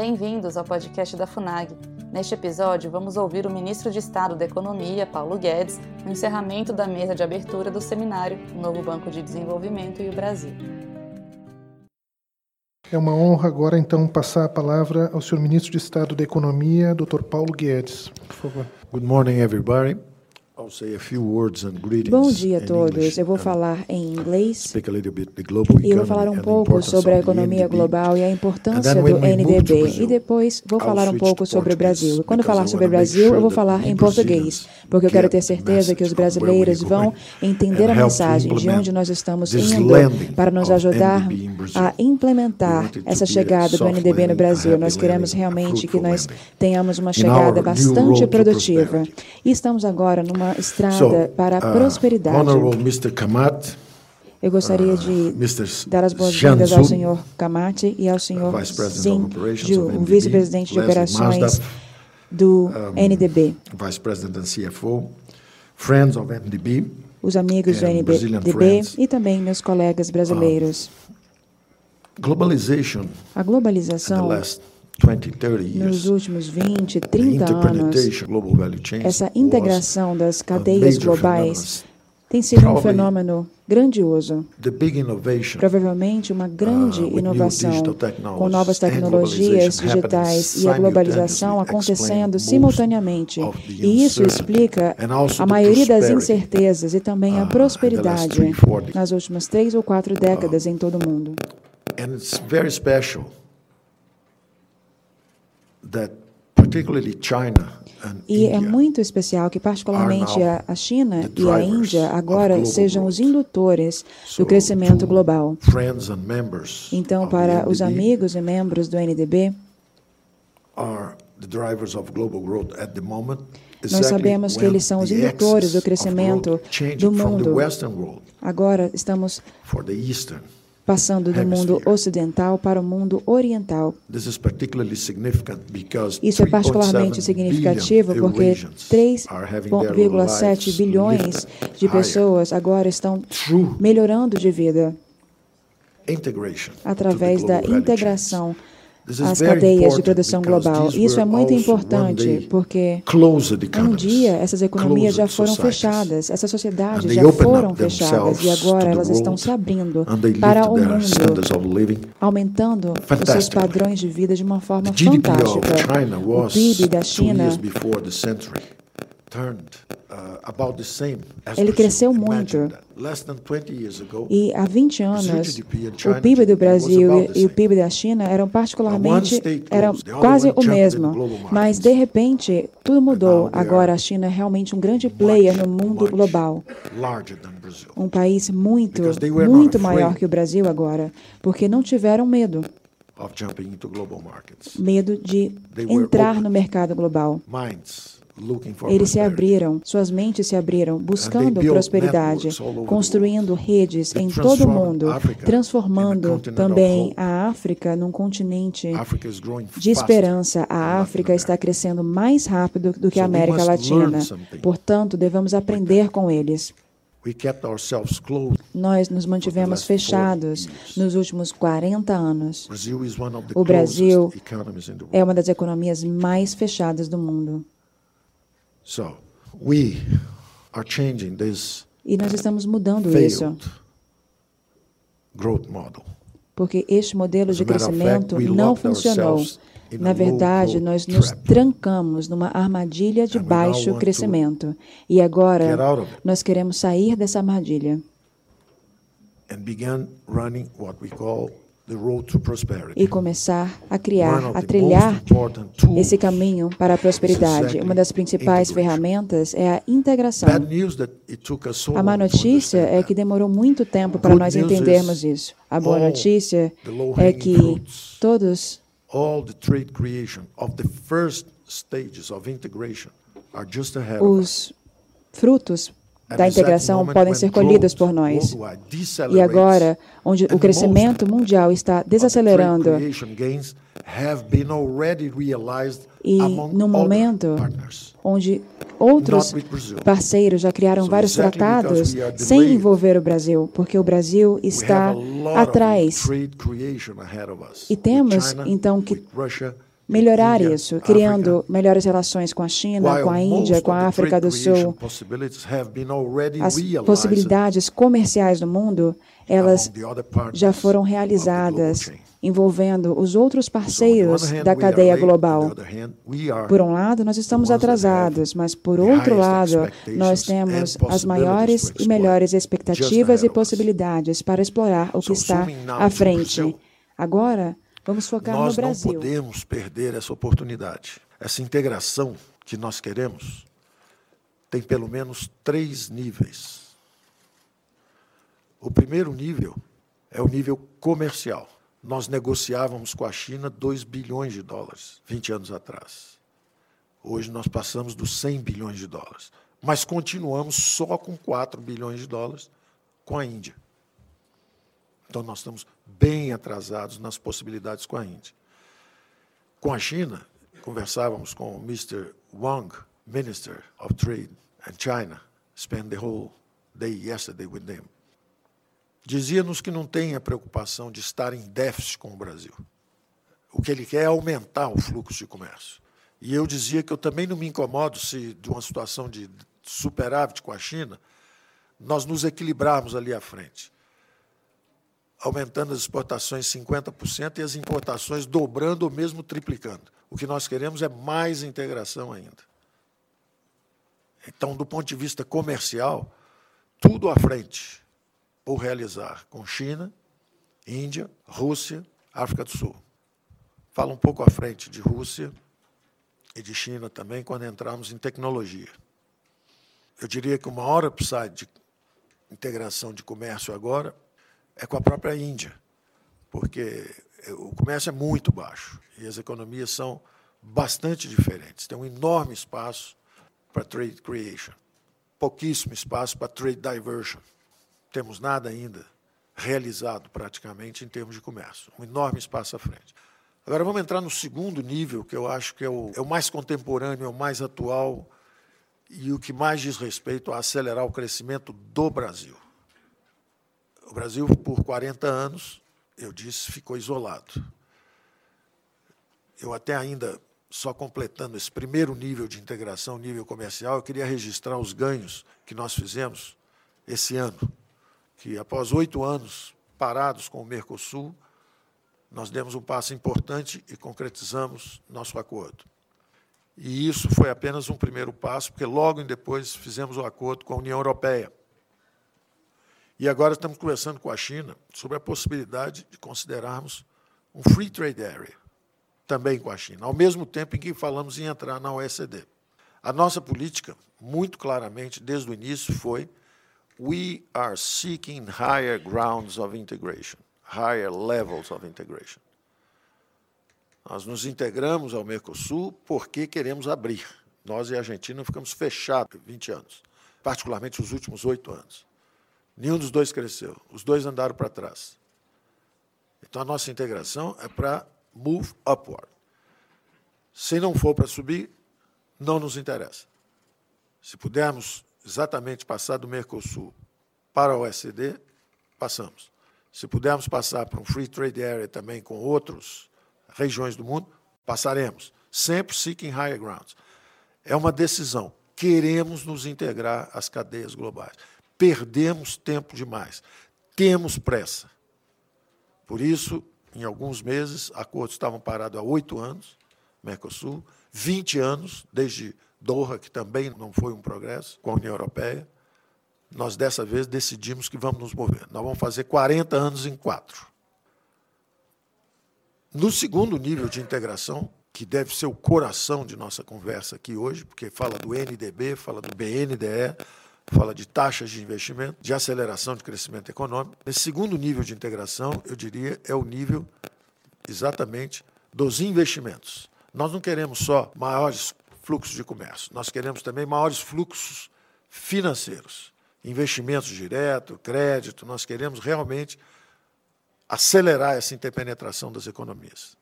Bem-vindos ao podcast da FUNAG. Neste episódio, vamos ouvir o ministro de Estado da Economia, Paulo Guedes, no encerramento da mesa de abertura do seminário O Novo Banco de Desenvolvimento e o Brasil. É uma honra agora, então, passar a palavra ao senhor ministro de Estado da Economia, Dr. Paulo Guedes. Por favor. Good morning, everybody. Bom dia a todos. Eu vou falar em inglês e vou falar um pouco sobre a economia global e a importância do NDB. E depois vou falar um pouco sobre o Brasil. E quando falar sobre o Brasil, eu vou falar em português, porque eu quero ter certeza que os brasileiros vão entender a mensagem de onde nós estamos indo para nos ajudar a implementar essa chegada do NDB no Brasil. Nós queremos realmente que nós tenhamos uma chegada bastante produtiva. E estamos agora numa estrada para a uh, prosperidade. Eu gostaria de uh, dar as boas-vindas ao senhor Kamati e ao senhor Zin, o vice-presidente de operações do NDB. Os amigos do NDB e também meus colegas brasileiros. A globalização nos últimos 20, 30 anos, essa integração das cadeias globais tem sido um fenômeno grandioso. Provavelmente uma grande uh, inovação com novas tecnologias digitais e a globalização acontecendo simultaneamente. E isso explica a maioria das incertezas e também a uh, prosperidade nas últimas três ou quatro décadas em todo o mundo. And it's very special that particularly China e é muito especial que, particularmente, a China e a Índia agora sejam os indutores do crescimento global. Então, para os amigos e membros do NDB, nós sabemos que eles são os indutores do crescimento do mundo. Agora estamos passando do mundo ocidental para o mundo oriental. Isso é particularmente significativo porque 3,7 bilhões de pessoas agora estão melhorando de vida através da integração as cadeias de produção global. Isso é muito importante porque um dia essas economias já foram fechadas, essas sociedades já foram fechadas e agora elas estão se abrindo para o mundo, aumentando os seus padrões de vida de uma forma fantástica. O PIB da China ele cresceu muito. E há 20 anos, o PIB do Brasil e o PIB da China eram particularmente, eram quase o mesmo. Mas, de repente, tudo mudou. Agora, a China é realmente um grande player no mundo global. Um país muito, muito maior que o Brasil agora, porque não tiveram medo medo de entrar no mercado global. Eles se abriram, suas mentes se abriram, buscando prosperidade, construindo redes em todo o mundo, transformando também a África num continente de esperança. A África está crescendo mais rápido do que a América Latina. Portanto, devemos aprender com eles. Nós nos mantivemos fechados nos últimos 40 anos. O Brasil é uma das economias mais fechadas do mundo. So, we are changing this e nós estamos mudando isso. Porque este modelo de crescimento não funcionou. Na verdade, nós nos trancamos numa armadilha de baixo crescimento. E agora nós queremos sair dessa armadilha. And begin running what we call e começar a criar, a trilhar esse caminho para a prosperidade. Uma das principais ferramentas é a integração. A má notícia é que demorou muito tempo para nós entendermos isso. A boa notícia é que todos os frutos da integração podem ser colhidas por nós. E agora, onde o crescimento mundial está desacelerando, e no momento onde outros parceiros já criaram vários tratados sem envolver o Brasil, porque o Brasil está atrás. E temos, então, que melhorar isso, criando melhores relações com a China, com a Índia, com a África do Sul. As possibilidades comerciais do mundo, elas já foram realizadas envolvendo os outros parceiros da cadeia global. Por um lado, nós estamos atrasados, mas por outro lado, nós temos as maiores e melhores expectativas e possibilidades para explorar o que está à frente. Agora, vamos focar no Brasil. Nós não podemos perder essa oportunidade. Essa integração que nós queremos tem pelo menos três níveis. O primeiro nível é o nível comercial nós negociávamos com a China 2 bilhões de dólares 20 anos atrás. Hoje nós passamos dos 100 bilhões de dólares, mas continuamos só com 4 bilhões de dólares com a Índia. Então nós estamos bem atrasados nas possibilidades com a Índia. Com a China, conversávamos com o Mr. Wang, Minister of Trade and China, spent the whole day yesterday with them. Dizia-nos que não tem a preocupação de estar em déficit com o Brasil. O que ele quer é aumentar o fluxo de comércio. E eu dizia que eu também não me incomodo se, de uma situação de superávit com a China, nós nos equilibrarmos ali à frente, aumentando as exportações 50% e as importações dobrando ou mesmo triplicando. O que nós queremos é mais integração ainda. Então, do ponto de vista comercial, tudo à frente por realizar com China, Índia, Rússia, África do Sul. Fala um pouco à frente de Rússia e de China também quando entrarmos em tecnologia. Eu diria que o maior upside de integração de comércio agora é com a própria Índia, porque o comércio é muito baixo e as economias são bastante diferentes. Tem um enorme espaço para trade creation, pouquíssimo espaço para trade diversion temos nada ainda realizado praticamente em termos de comércio. Um enorme espaço à frente. Agora vamos entrar no segundo nível, que eu acho que é o, é o mais contemporâneo, é o mais atual e o que mais diz respeito a acelerar o crescimento do Brasil. O Brasil, por 40 anos, eu disse, ficou isolado. Eu até ainda, só completando esse primeiro nível de integração, nível comercial, eu queria registrar os ganhos que nós fizemos esse ano que após oito anos parados com o Mercosul, nós demos um passo importante e concretizamos nosso acordo. E isso foi apenas um primeiro passo, porque logo depois fizemos o acordo com a União Europeia. E agora estamos conversando com a China sobre a possibilidade de considerarmos um free trade area também com a China, ao mesmo tempo em que falamos em entrar na OECD. A nossa política, muito claramente, desde o início, foi we are seeking higher grounds of integration, higher levels of integration. Nós nos integramos ao Mercosul porque queremos abrir. Nós e a Argentina ficamos fechados 20 anos, particularmente os últimos oito anos. Nenhum dos dois cresceu, os dois andaram para trás. Então a nossa integração é para move upward. Se não for para subir, não nos interessa. Se pudermos exatamente passar do Mercosul para o OECD, passamos. Se pudermos passar para um Free Trade Area também com outras regiões do mundo, passaremos. Sempre seeking higher grounds. É uma decisão. Queremos nos integrar às cadeias globais. Perdemos tempo demais. Temos pressa. Por isso, em alguns meses, acordos estavam parados há oito anos, Mercosul, 20 anos, desde Doha, que também não foi um progresso, com a União Europeia, nós dessa vez decidimos que vamos nos mover. Nós vamos fazer 40 anos em quatro. No segundo nível de integração, que deve ser o coração de nossa conversa aqui hoje, porque fala do NDB, fala do BNDE, fala de taxas de investimento, de aceleração de crescimento econômico. Esse segundo nível de integração, eu diria, é o nível exatamente dos investimentos. Nós não queremos só maiores fluxos de comércio. Nós queremos também maiores fluxos financeiros, investimentos direto, crédito. Nós queremos realmente acelerar essa interpenetração das economias.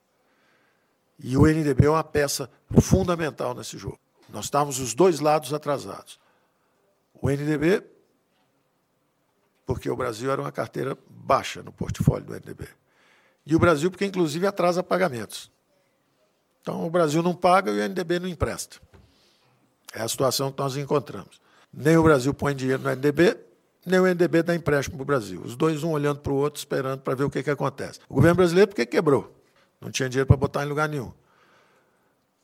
E o NDB é uma peça fundamental nesse jogo. Nós estávamos os dois lados atrasados. O NDB, porque o Brasil era uma carteira baixa no portfólio do NDB. E o Brasil, porque inclusive atrasa pagamentos. Então o Brasil não paga e o NDB não empresta. É a situação que nós encontramos. Nem o Brasil põe dinheiro no NDB, nem o NDB dá empréstimo para o Brasil. Os dois, um olhando para o outro, esperando para ver o que, que acontece. O governo brasileiro, porque quebrou? Não tinha dinheiro para botar em lugar nenhum.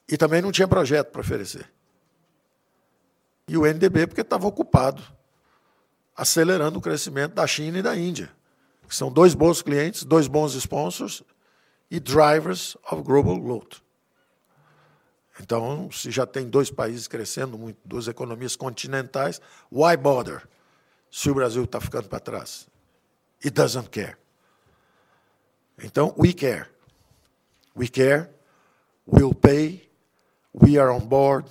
E também não tinha projeto para oferecer. E o NDB, porque estava ocupado, acelerando o crescimento da China e da Índia, que são dois bons clientes, dois bons sponsors e drivers of global growth. Então, se já tem dois países crescendo muito, duas economias continentais, why bother? se o Brasil está ficando para trás. It doesn't care. Então, we care. We care. We'll pay. We are on board.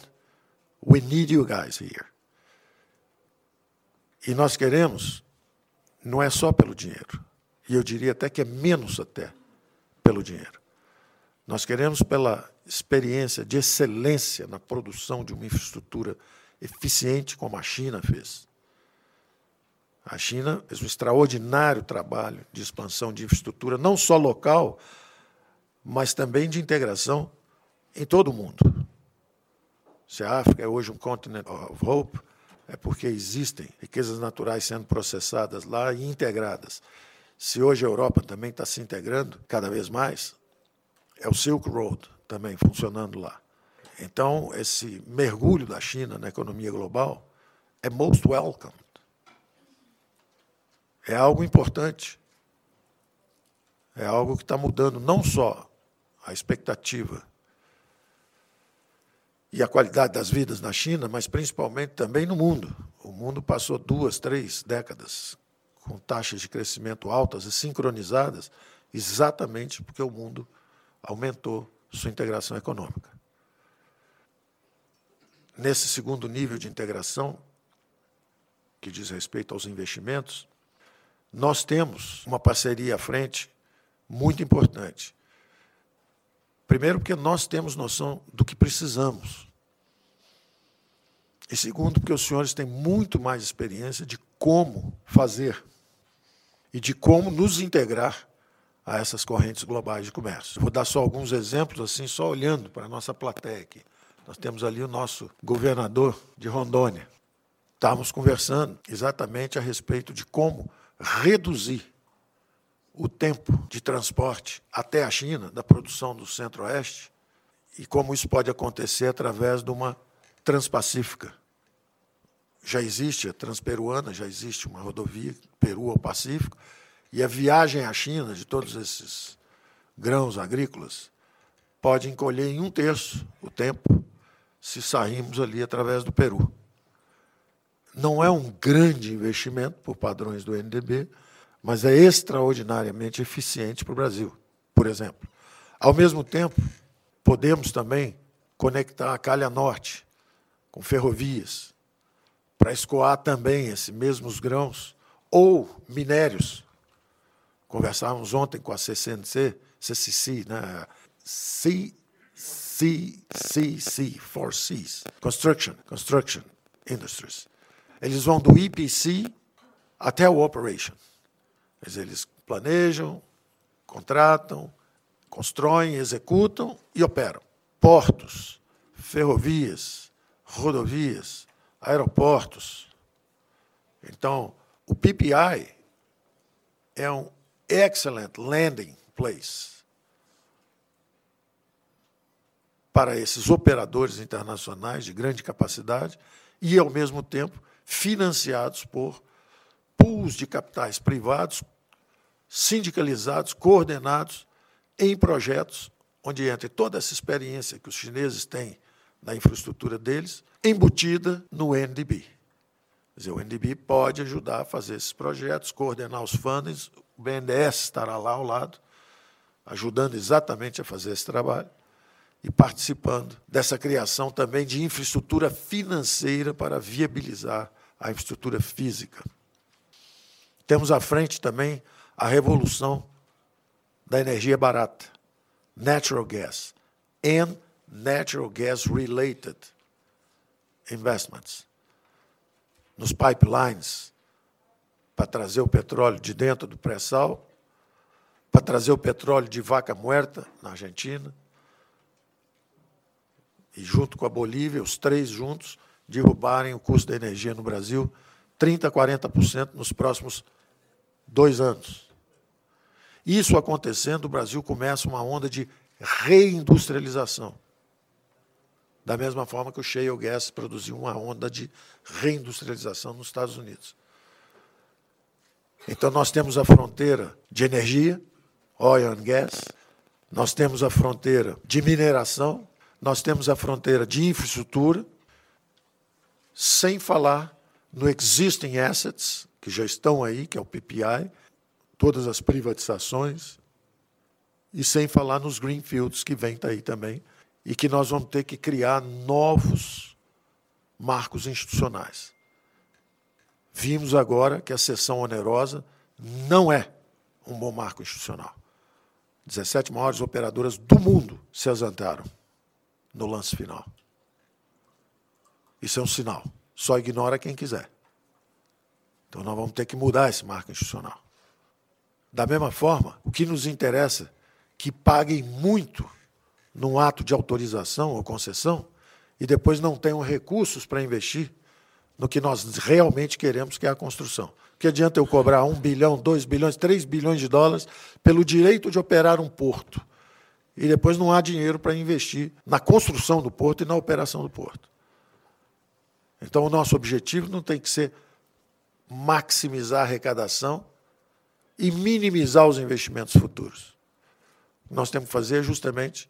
We need you guys here. E nós queremos, não é só pelo dinheiro. E eu diria até que é menos até pelo dinheiro. Nós queremos pela experiência de excelência na produção de uma infraestrutura eficiente como a China fez. A China fez um extraordinário trabalho de expansão de infraestrutura, não só local, mas também de integração em todo o mundo. Se a África é hoje um continent of hope, é porque existem riquezas naturais sendo processadas lá e integradas. Se hoje a Europa também está se integrando cada vez mais, é o Silk Road também funcionando lá. Então, esse mergulho da China na economia global é most welcome é algo importante. É algo que está mudando não só a expectativa e a qualidade das vidas na China, mas principalmente também no mundo. O mundo passou duas, três décadas com taxas de crescimento altas e sincronizadas, exatamente porque o mundo aumentou sua integração econômica. Nesse segundo nível de integração, que diz respeito aos investimentos, nós temos uma parceria à frente muito importante. Primeiro, porque nós temos noção do que precisamos. E segundo, porque os senhores têm muito mais experiência de como fazer e de como nos integrar a essas correntes globais de comércio. Vou dar só alguns exemplos, assim, só olhando para a nossa plateia aqui. Nós temos ali o nosso governador de Rondônia. Estávamos conversando exatamente a respeito de como reduzir o tempo de transporte até a China, da produção do Centro-Oeste, e como isso pode acontecer através de uma transpacífica. Já existe a transperuana, já existe uma rodovia Peru ao Pacífico, e a viagem à China de todos esses grãos agrícolas pode encolher em um terço o tempo se sairmos ali através do Peru. Não é um grande investimento por padrões do NDB, mas é extraordinariamente eficiente para o Brasil, por exemplo. Ao mesmo tempo, podemos também conectar a Calha Norte com ferrovias, para escoar também esses mesmos grãos ou minérios. Conversávamos ontem com a CCNC, CCC, né? CCC, Four Cs, Construction, Construction Industries. Eles vão do EPC até o Operation. Eles planejam, contratam, constroem, executam e operam. Portos, ferrovias, rodovias, aeroportos. Então, o PPI é um excellent landing place para esses operadores internacionais de grande capacidade e, ao mesmo tempo, financiados por pools de capitais privados, sindicalizados, coordenados em projetos onde entra toda essa experiência que os chineses têm na infraestrutura deles, embutida no NDB. Quer dizer, o NDB pode ajudar a fazer esses projetos, coordenar os fundings, o BNDES estará lá ao lado, ajudando exatamente a fazer esse trabalho e participando dessa criação também de infraestrutura financeira para viabilizar a infraestrutura física. Temos à frente também a revolução da energia barata, natural gas, and natural gas related investments. Nos pipelines, para trazer o petróleo de dentro do pré-sal, para trazer o petróleo de vaca muerta na Argentina, e junto com a Bolívia, os três juntos, derrubarem o custo da energia no Brasil 30% a 40% nos próximos dois anos. Isso acontecendo, o Brasil começa uma onda de reindustrialização. Da mesma forma que o shale gas produziu uma onda de reindustrialização nos Estados Unidos. Então, nós temos a fronteira de energia, oil and gas, nós temos a fronteira de mineração, nós temos a fronteira de infraestrutura, sem falar no existing assets, que já estão aí, que é o PPI, todas as privatizações, e sem falar nos greenfields que vem daí também, e que nós vamos ter que criar novos marcos institucionais. Vimos agora que a sessão onerosa não é um bom marco institucional. 17 maiores operadoras do mundo se ausentaram no lance final. Isso é um sinal. Só ignora quem quiser. Então nós vamos ter que mudar esse marco institucional. Da mesma forma, o que nos interessa que paguem muito num ato de autorização ou concessão e depois não tenham recursos para investir no que nós realmente queremos, que é a construção. Que adianta eu cobrar um bilhão, dois bilhões, três bilhões de dólares pelo direito de operar um porto e depois não há dinheiro para investir na construção do porto e na operação do porto. Então, o nosso objetivo não tem que ser maximizar a arrecadação e minimizar os investimentos futuros. O que nós temos que fazer é justamente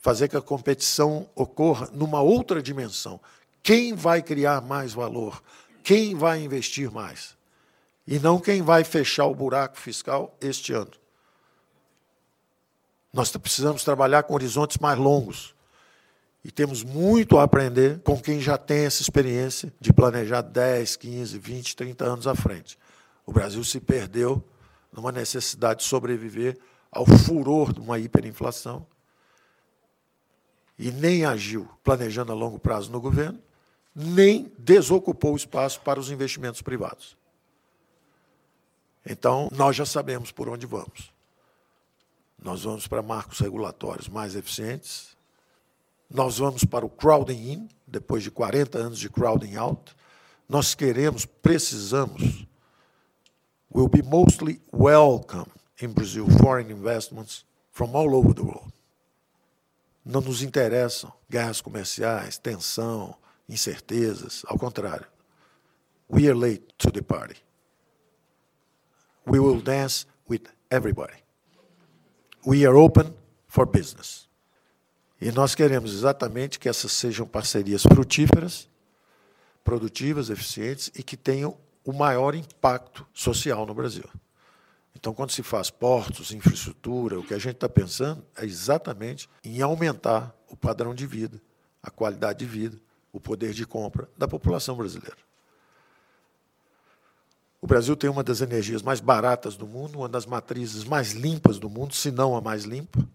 fazer que a competição ocorra numa outra dimensão, quem vai criar mais valor? Quem vai investir mais? E não quem vai fechar o buraco fiscal este ano. Nós precisamos trabalhar com horizontes mais longos. E temos muito a aprender com quem já tem essa experiência de planejar 10, 15, 20, 30 anos à frente. O Brasil se perdeu numa necessidade de sobreviver ao furor de uma hiperinflação e nem agiu planejando a longo prazo no governo nem desocupou espaço para os investimentos privados. Então, nós já sabemos por onde vamos. Nós vamos para marcos regulatórios mais eficientes, nós vamos para o crowding in, depois de 40 anos de crowding out. Nós queremos, precisamos, will be mostly welcome in Brazil foreign investments from all over the world. Não nos interessam guerras comerciais, tensão, incertezas. Ao contrário. We are late to the party. We will dance with everybody. We are open for business. E nós queremos exatamente que essas sejam parcerias frutíferas, produtivas, eficientes e que tenham o maior impacto social no Brasil. Então, quando se faz portos, infraestrutura, o que a gente está pensando é exatamente em aumentar o padrão de vida, a qualidade de vida, o poder de compra da população brasileira. O Brasil tem uma das energias mais baratas do mundo, uma das matrizes mais limpas do mundo, se não a mais limpa,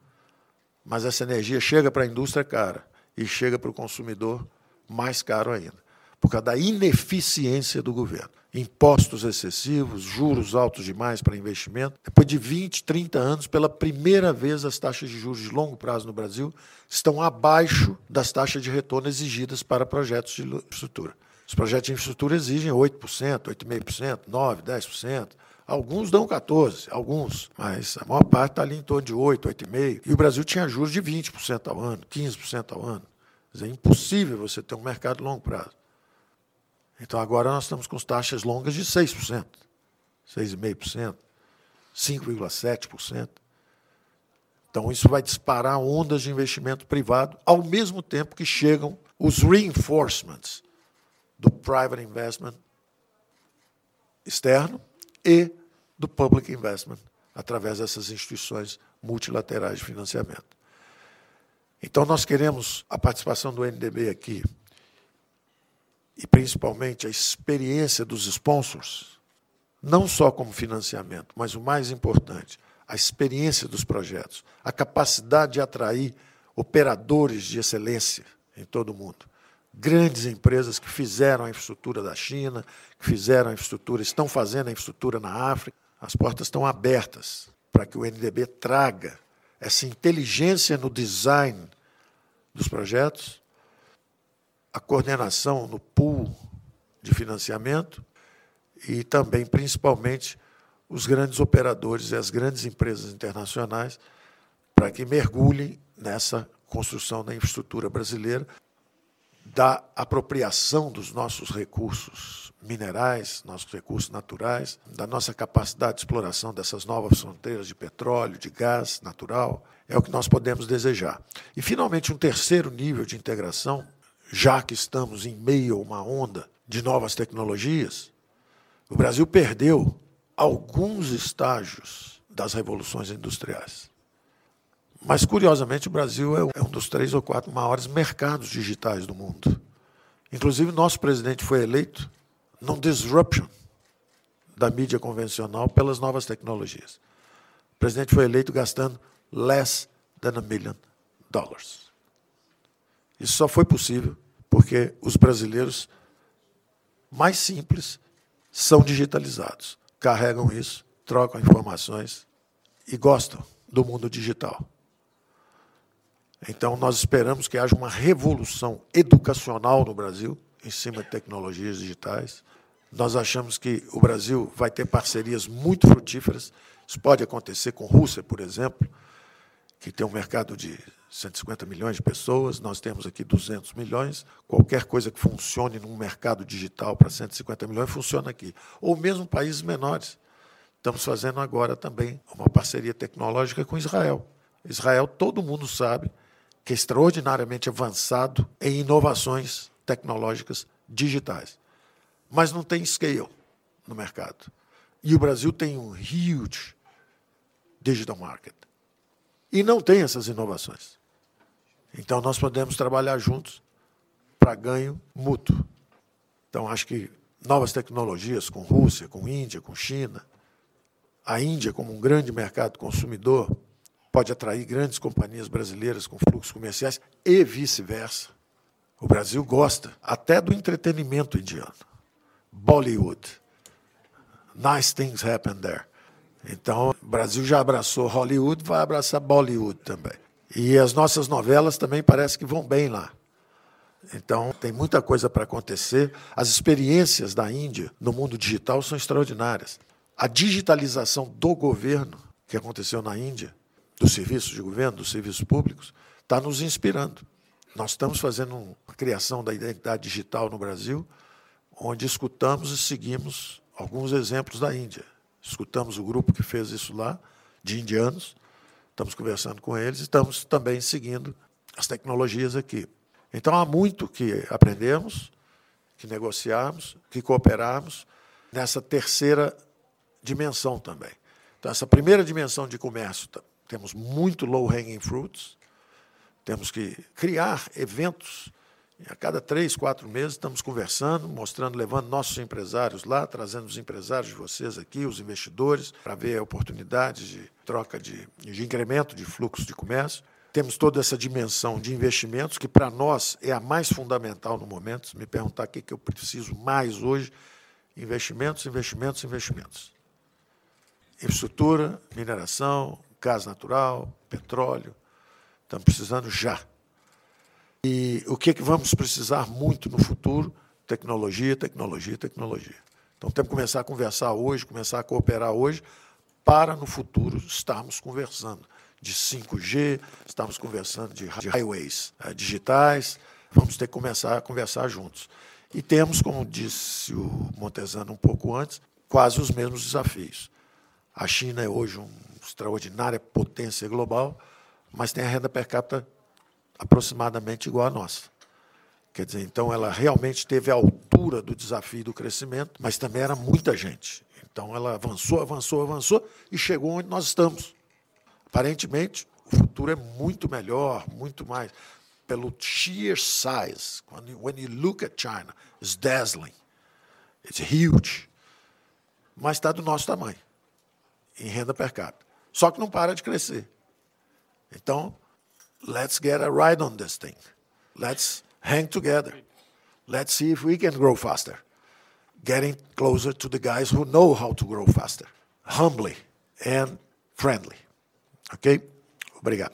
mas essa energia chega para a indústria cara e chega para o consumidor mais caro ainda por causa da ineficiência do governo. Impostos excessivos, juros altos demais para investimento. Depois de 20, 30 anos, pela primeira vez, as taxas de juros de longo prazo no Brasil estão abaixo das taxas de retorno exigidas para projetos de infraestrutura. Os projetos de infraestrutura exigem 8%, 8,5%, 9%, 10%. Alguns dão 14%, alguns, mas a maior parte está ali em torno de 8%, 8,5%. E o Brasil tinha juros de 20% ao ano, 15% ao ano. Quer dizer, é impossível você ter um mercado longo prazo. Então agora nós estamos com taxas longas de 6%, 6,5%, 5,7%. Então isso vai disparar ondas de investimento privado, ao mesmo tempo que chegam os reinforcements do private investment externo e do public investment através dessas instituições multilaterais de financiamento. Então nós queremos a participação do NDB aqui e principalmente a experiência dos sponsors, não só como financiamento, mas o mais importante, a experiência dos projetos, a capacidade de atrair operadores de excelência em todo o mundo. Grandes empresas que fizeram a infraestrutura da China, que fizeram a infraestrutura, estão fazendo a infraestrutura na África. As portas estão abertas para que o NDB traga essa inteligência no design dos projetos, a coordenação no pool de financiamento e também, principalmente, os grandes operadores e as grandes empresas internacionais para que mergulhem nessa construção da infraestrutura brasileira, da apropriação dos nossos recursos minerais, nossos recursos naturais, da nossa capacidade de exploração dessas novas fronteiras de petróleo, de gás natural, é o que nós podemos desejar. E, finalmente, um terceiro nível de integração, já que estamos em meio a uma onda de novas tecnologias, o Brasil perdeu alguns estágios das revoluções industriais. Mas, curiosamente, o Brasil é, é um dos três ou quatro maiores mercados digitais do mundo. Inclusive, nosso presidente foi eleito num disruption da mídia convencional pelas novas tecnologias. O presidente foi eleito gastando less than a million dollars. Isso só foi possível porque os brasileiros mais simples são digitalizados, carregam isso, trocam informações e gostam do mundo digital. Então, nós esperamos que haja uma revolução educacional no Brasil, em cima de tecnologias digitais. Nós achamos que o Brasil vai ter parcerias muito frutíferas. Isso pode acontecer com Rússia, por exemplo, que tem um mercado de 150 milhões de pessoas, nós temos aqui 200 milhões. Qualquer coisa que funcione num mercado digital para 150 milhões funciona aqui. Ou mesmo países menores. Estamos fazendo agora também uma parceria tecnológica com Israel. Israel, todo mundo sabe, que é extraordinariamente avançado em inovações tecnológicas digitais. Mas não tem scale no mercado. E o Brasil tem um huge digital market. E não tem essas inovações. Então nós podemos trabalhar juntos para ganho mútuo. Então acho que novas tecnologias com Rússia, com Índia, com China, a Índia como um grande mercado consumidor, pode atrair grandes companhias brasileiras com fluxos comerciais e vice-versa. O Brasil gosta até do entretenimento indiano. Bollywood. Nice things happen there. Então, o Brasil já abraçou Hollywood, vai abraçar Bollywood também. E as nossas novelas também parece que vão bem lá. Então, tem muita coisa para acontecer. As experiências da Índia no mundo digital são extraordinárias. A digitalização do governo que aconteceu na Índia dos serviços de governo, dos serviços públicos, está nos inspirando. Nós estamos fazendo uma criação da identidade digital no Brasil, onde escutamos e seguimos alguns exemplos da Índia. Escutamos o grupo que fez isso lá, de indianos, estamos conversando com eles e estamos também seguindo as tecnologias aqui. Então há muito que aprendemos, que negociarmos, que cooperarmos nessa terceira dimensão também. Então, essa primeira dimensão de comércio temos muito low hanging fruits, temos que criar eventos. E a cada três, quatro meses estamos conversando, mostrando, levando nossos empresários lá, trazendo os empresários de vocês aqui, os investidores, para ver oportunidades de troca de, de incremento de fluxo de comércio. Temos toda essa dimensão de investimentos, que para nós é a mais fundamental no momento. Se me perguntar o que, que eu preciso mais hoje, investimentos, investimentos, investimentos. Infraestrutura, mineração, gás natural, petróleo. Estamos precisando já. E o que, é que vamos precisar muito no futuro? Tecnologia, tecnologia, tecnologia. Então temos que começar a conversar hoje, começar a cooperar hoje, para no futuro estarmos conversando de 5G, estamos conversando de highways eh, digitais, vamos ter que começar a conversar juntos. E temos, como disse o Montesano um pouco antes, quase os mesmos desafios. A China é hoje um extraordinária potência global, mas tem a renda per capita aproximadamente igual à nossa. Quer dizer, então ela realmente teve a altura do desafio do crescimento, mas também era muita gente. Então ela avançou, avançou, avançou e chegou onde nós estamos. Aparentemente, o futuro é muito melhor, muito mais. Pelo sheer size, when you, when you look at China, it's dazzling, it's huge. Mas está do nosso tamanho, em renda per capita. Só que não para de crescer. Então, let's get a ride on this thing. Let's hang together. Let's see if we can grow faster. Getting closer to the guys who know how to grow faster, humbly and friendly. Ok? Obrigado.